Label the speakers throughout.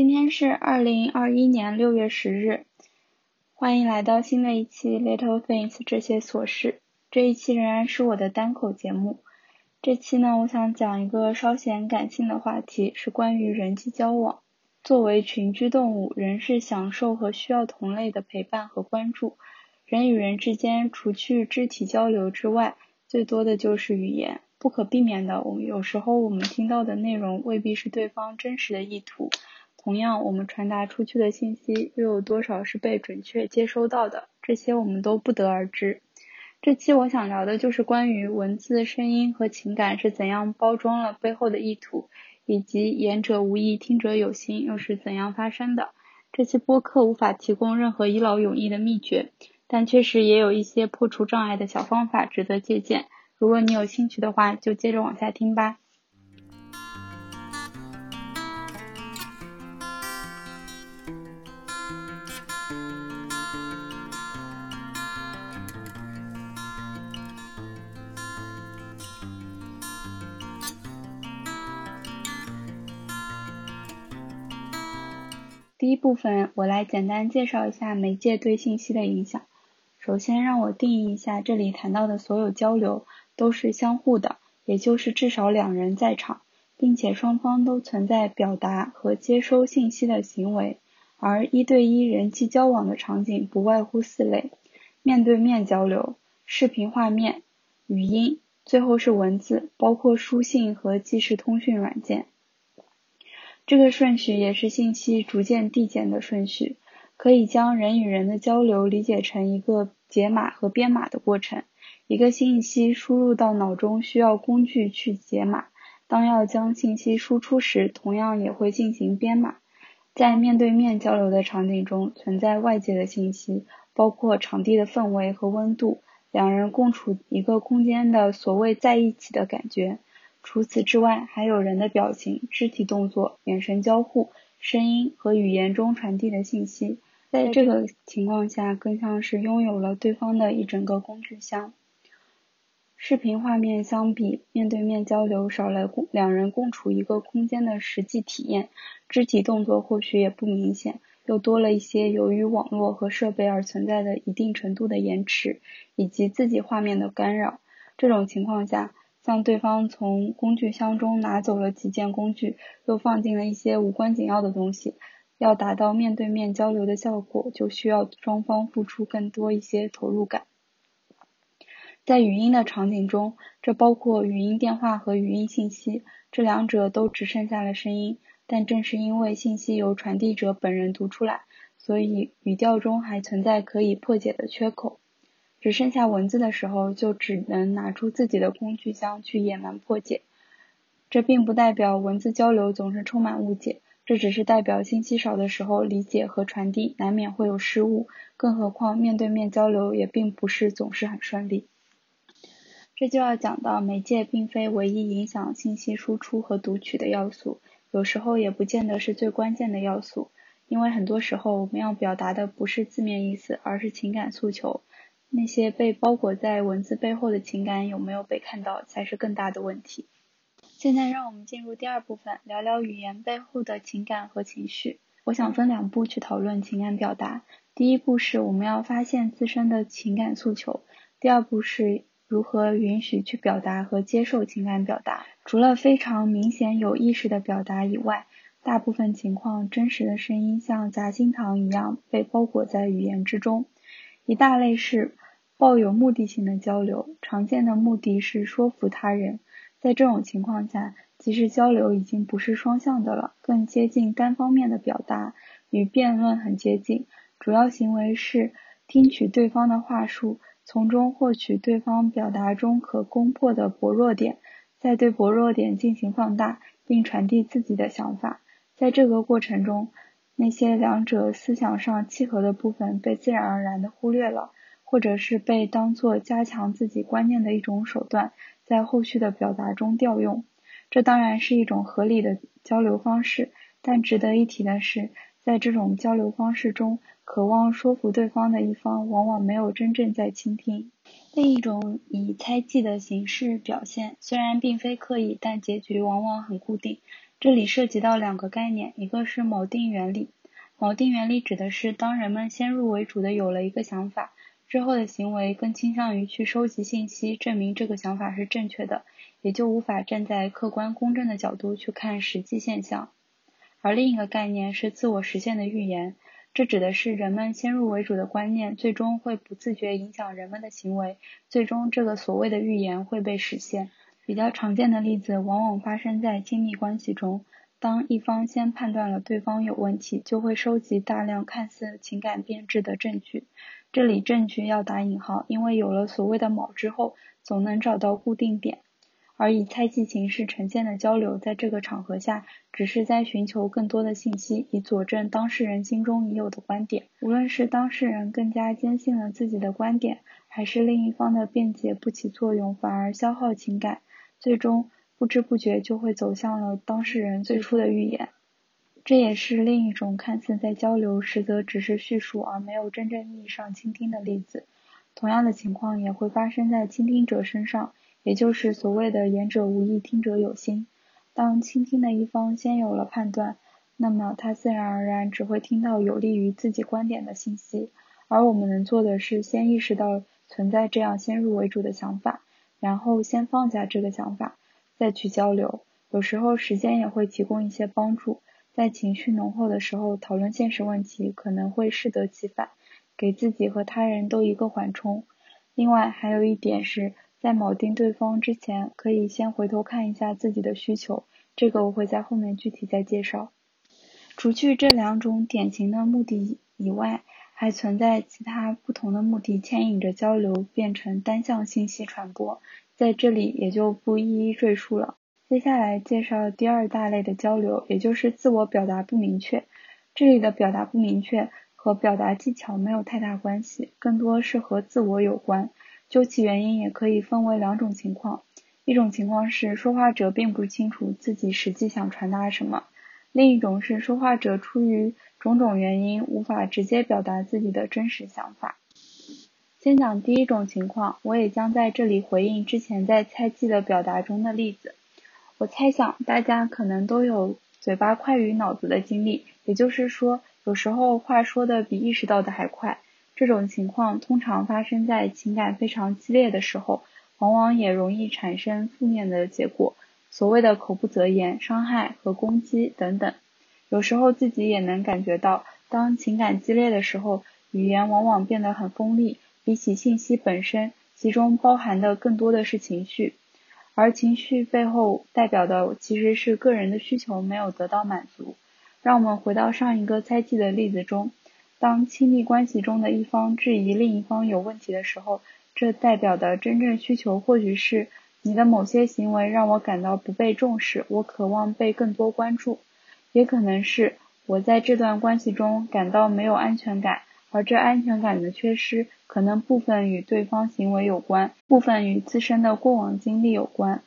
Speaker 1: 今天是二零二一年六月十日，欢迎来到新的一期 Little Things 这些琐事。这一期仍然是我的单口节目。这期呢，我想讲一个稍显感性的话题，是关于人际交往。作为群居动物，人是享受和需要同类的陪伴和关注。人与人之间，除去肢体交流之外，最多的就是语言。不可避免的，我们有时候我们听到的内容未必是对方真实的意图。同样，我们传达出去的信息又有多少是被准确接收到的？这些我们都不得而知。这期我想聊的就是关于文字、声音和情感是怎样包装了背后的意图，以及言者无意，听者有心又是怎样发生的。这期播客无法提供任何一劳永逸的秘诀，但确实也有一些破除障碍的小方法值得借鉴。如果你有兴趣的话，就接着往下听吧。第一部分，我来简单介绍一下媒介对信息的影响。首先，让我定义一下这里谈到的所有交流都是相互的，也就是至少两人在场，并且双方都存在表达和接收信息的行为。而一对一人际交往的场景不外乎四类：面对面交流、视频画面、语音，最后是文字，包括书信和即时通讯软件。这个顺序也是信息逐渐递减的顺序，可以将人与人的交流理解成一个解码和编码的过程。一个信息输入到脑中需要工具去解码，当要将信息输出时，同样也会进行编码。在面对面交流的场景中，存在外界的信息，包括场地的氛围和温度，两人共处一个空间的所谓在一起的感觉。除此之外，还有人的表情、肢体动作、眼神交互、声音和语言中传递的信息，在这个情况下，更像是拥有了对方的一整个工具箱。视频画面相比面对面交流，少了共两人共处一个空间的实际体验，肢体动作或许也不明显，又多了一些由于网络和设备而存在的一定程度的延迟，以及自己画面的干扰。这种情况下，向对方从工具箱中拿走了几件工具，又放进了一些无关紧要的东西。要达到面对面交流的效果，就需要双方付出更多一些投入感。在语音的场景中，这包括语音电话和语音信息，这两者都只剩下了声音。但正是因为信息由传递者本人读出来，所以语调中还存在可以破解的缺口。只剩下文字的时候，就只能拿出自己的工具箱去野蛮破解。这并不代表文字交流总是充满误解，这只是代表信息少的时候，理解和传递难免会有失误。更何况面对面交流也并不是总是很顺利。这就要讲到媒介并非唯一影响信息输出和读取的要素，有时候也不见得是最关键的要素。因为很多时候我们要表达的不是字面意思，而是情感诉求。那些被包裹在文字背后的情感有没有被看到，才是更大的问题。现在让我们进入第二部分，聊聊语言背后的情感和情绪。我想分两步去讨论情感表达。第一步是我们要发现自身的情感诉求，第二步是如何允许去表达和接受情感表达。除了非常明显有意识的表达以外，大部分情况真实的声音像夹心糖一样被包裹在语言之中。一大类是抱有目的性的交流，常见的目的是说服他人。在这种情况下，其实交流已经不是双向的了，更接近单方面的表达，与辩论很接近。主要行为是听取对方的话术，从中获取对方表达中可攻破的薄弱点，再对薄弱点进行放大，并传递自己的想法。在这个过程中，那些两者思想上契合的部分被自然而然的忽略了，或者是被当作加强自己观念的一种手段，在后续的表达中调用。这当然是一种合理的交流方式，但值得一提的是，在这种交流方式中，渴望说服对方的一方往往没有真正在倾听。另一种以猜忌的形式表现，虽然并非刻意，但结局往往很固定。这里涉及到两个概念，一个是锚定原理。锚定原理指的是当人们先入为主的有了一个想法，之后的行为更倾向于去收集信息，证明这个想法是正确的，也就无法站在客观公正的角度去看实际现象。而另一个概念是自我实现的预言，这指的是人们先入为主的观念，最终会不自觉影响人们的行为，最终这个所谓的预言会被实现。比较常见的例子往往发生在亲密关系中，当一方先判断了对方有问题，就会收集大量看似情感变质的证据。这里证据要打引号，因为有了所谓的锚之后，总能找到固定点。而以猜忌形式呈现的交流，在这个场合下，只是在寻求更多的信息，以佐证当事人心中已有的观点。无论是当事人更加坚信了自己的观点，还是另一方的辩解不起作用，反而消耗情感。最终不知不觉就会走向了当事人最初的预言，这也是另一种看似在交流，实则只是叙述而没有真正意义上倾听的例子。同样的情况也会发生在倾听者身上，也就是所谓的言者无意，听者有心。当倾听的一方先有了判断，那么他自然而然只会听到有利于自己观点的信息，而我们能做的是先意识到存在这样先入为主的想法。然后先放下这个想法，再去交流。有时候时间也会提供一些帮助。在情绪浓厚的时候讨论现实问题，可能会适得其反，给自己和他人都一个缓冲。另外还有一点是在铆定对方之前，可以先回头看一下自己的需求。这个我会在后面具体再介绍。除去这两种典型的目的以外，还存在其他不同的目的牵引着交流变成单向信息传播，在这里也就不一一赘述了。接下来介绍第二大类的交流，也就是自我表达不明确。这里的表达不明确和表达技巧没有太大关系，更多是和自我有关。究其原因，也可以分为两种情况：一种情况是说话者并不清楚自己实际想传达什么；另一种是说话者出于种种原因无法直接表达自己的真实想法。先讲第一种情况，我也将在这里回应之前在猜忌的表达中的例子。我猜想大家可能都有嘴巴快于脑子的经历，也就是说，有时候话说的比意识到的还快。这种情况通常发生在情感非常激烈的时候，往往也容易产生负面的结果，所谓的口不择言、伤害和攻击等等。有时候自己也能感觉到，当情感激烈的时候，语言往往变得很锋利，比起信息本身，其中包含的更多的是情绪，而情绪背后代表的其实是个人的需求没有得到满足。让我们回到上一个猜忌的例子中，当亲密关系中的一方质疑另一方有问题的时候，这代表的真正需求或许是你的某些行为让我感到不被重视，我渴望被更多关注。也可能是我在这段关系中感到没有安全感，而这安全感的缺失可能部分与对方行为有关，部分与自身的过往经历有关。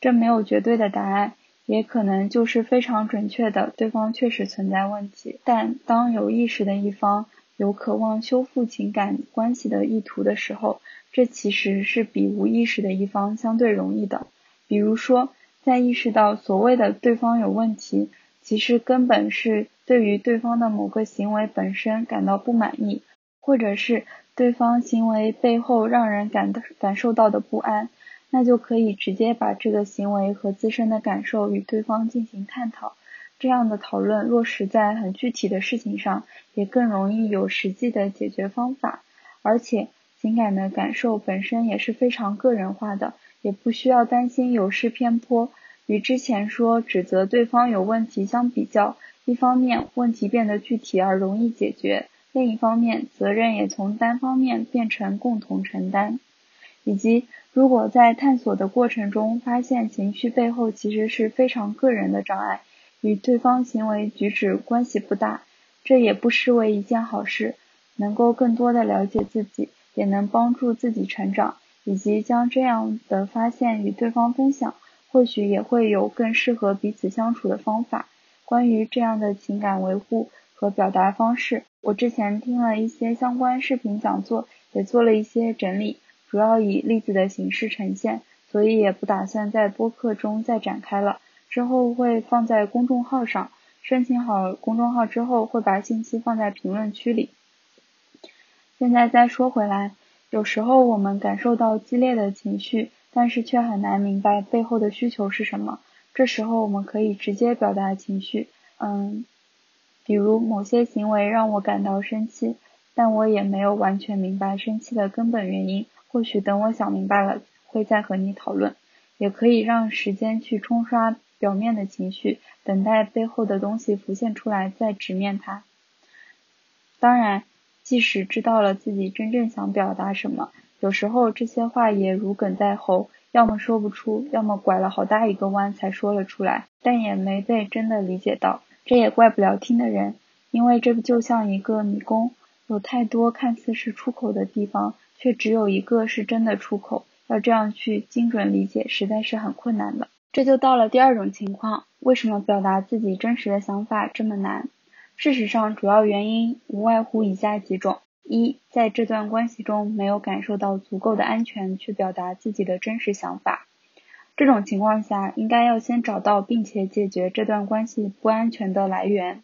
Speaker 1: 这没有绝对的答案，也可能就是非常准确的，对方确实存在问题。但当有意识的一方有渴望修复情感关系的意图的时候，这其实是比无意识的一方相对容易的。比如说，在意识到所谓的对方有问题。其实根本是对于对方的某个行为本身感到不满意，或者是对方行为背后让人感感受到的不安，那就可以直接把这个行为和自身的感受与对方进行探讨。这样的讨论落实在很具体的事情上，也更容易有实际的解决方法。而且情感的感受本身也是非常个人化的，也不需要担心有失偏颇。与之前说指责对方有问题相比较，一方面问题变得具体而容易解决，另一方面责任也从单方面变成共同承担。以及如果在探索的过程中发现情绪背后其实是非常个人的障碍，与对方行为举止关系不大，这也不失为一件好事，能够更多的了解自己，也能帮助自己成长，以及将这样的发现与对方分享。或许也会有更适合彼此相处的方法。关于这样的情感维护和表达方式，我之前听了一些相关视频讲座，也做了一些整理，主要以例子的形式呈现，所以也不打算在播客中再展开了。之后会放在公众号上，申请好公众号之后会把信息放在评论区里。现在再说回来，有时候我们感受到激烈的情绪，但是却很难明白背后的需求是什么。这时候我们可以直接表达情绪，嗯，比如某些行为让我感到生气，但我也没有完全明白生气的根本原因。或许等我想明白了，会再和你讨论。也可以让时间去冲刷表面的情绪，等待背后的东西浮现出来，再直面它。当然，即使知道了自己真正想表达什么，有时候这些话也如鲠在喉。要么说不出，要么拐了好大一个弯才说了出来，但也没被真的理解到。这也怪不了听的人，因为这不就像一个迷宫，有太多看似是出口的地方，却只有一个是真的出口。要这样去精准理解，实在是很困难的。这就到了第二种情况，为什么表达自己真实的想法这么难？事实上，主要原因无外乎以下几种。一，在这段关系中没有感受到足够的安全去表达自己的真实想法，这种情况下应该要先找到并且解决这段关系不安全的来源。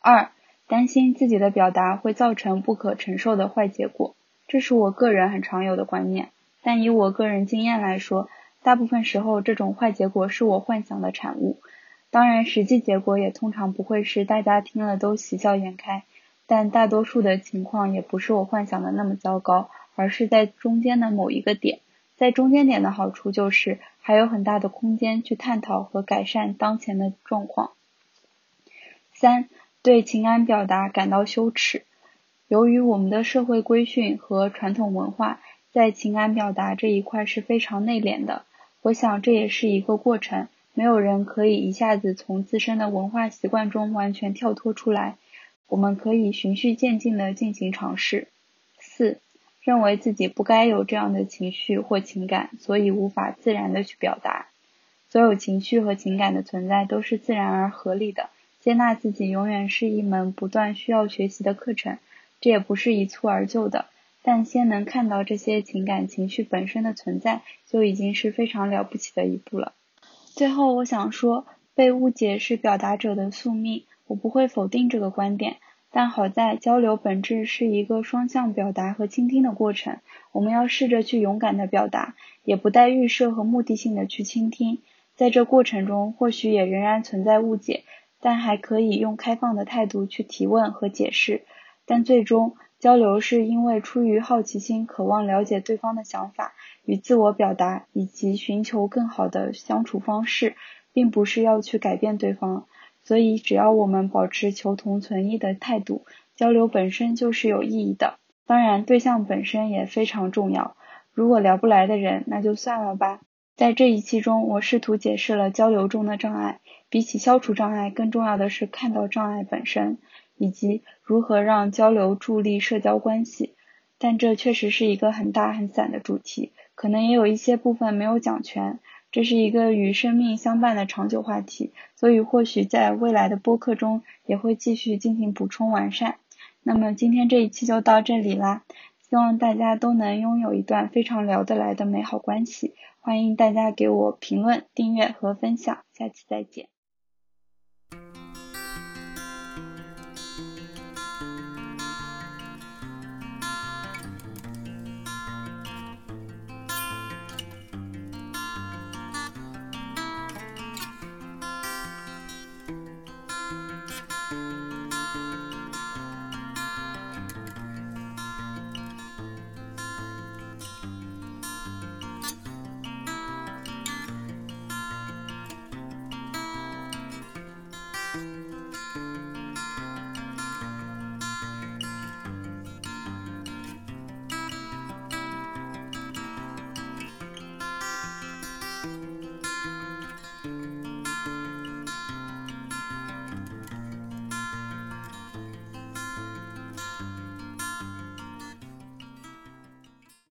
Speaker 1: 二，担心自己的表达会造成不可承受的坏结果，这是我个人很常有的观念，但以我个人经验来说，大部分时候这种坏结果是我幻想的产物，当然实际结果也通常不会是大家听了都喜笑颜开。但大多数的情况也不是我幻想的那么糟糕，而是在中间的某一个点。在中间点的好处就是还有很大的空间去探讨和改善当前的状况。三，对情感表达感到羞耻。由于我们的社会规训和传统文化在情感表达这一块是非常内敛的，我想这也是一个过程，没有人可以一下子从自身的文化习惯中完全跳脱出来。我们可以循序渐进的进行尝试。四，认为自己不该有这样的情绪或情感，所以无法自然的去表达。所有情绪和情感的存在都是自然而合理的。接纳自己永远是一门不断需要学习的课程，这也不是一蹴而就的。但先能看到这些情感情绪本身的存在，就已经是非常了不起的一步了。最后，我想说，被误解是表达者的宿命。我不会否定这个观点，但好在交流本质是一个双向表达和倾听的过程。我们要试着去勇敢的表达，也不带预设和目的性的去倾听。在这过程中，或许也仍然存在误解，但还可以用开放的态度去提问和解释。但最终，交流是因为出于好奇心，渴望了解对方的想法与自我表达，以及寻求更好的相处方式，并不是要去改变对方。所以，只要我们保持求同存异的态度，交流本身就是有意义的。当然，对象本身也非常重要。如果聊不来的人，那就算了吧。在这一期中，我试图解释了交流中的障碍。比起消除障碍，更重要的是看到障碍本身，以及如何让交流助力社交关系。但这确实是一个很大很散的主题，可能也有一些部分没有讲全。这是一个与生命相伴的长久话题，所以或许在未来的播客中也会继续进行补充完善。那么今天这一期就到这里啦，希望大家都能拥有一段非常聊得来的美好关系。欢迎大家给我评论、订阅和分享，下期再见。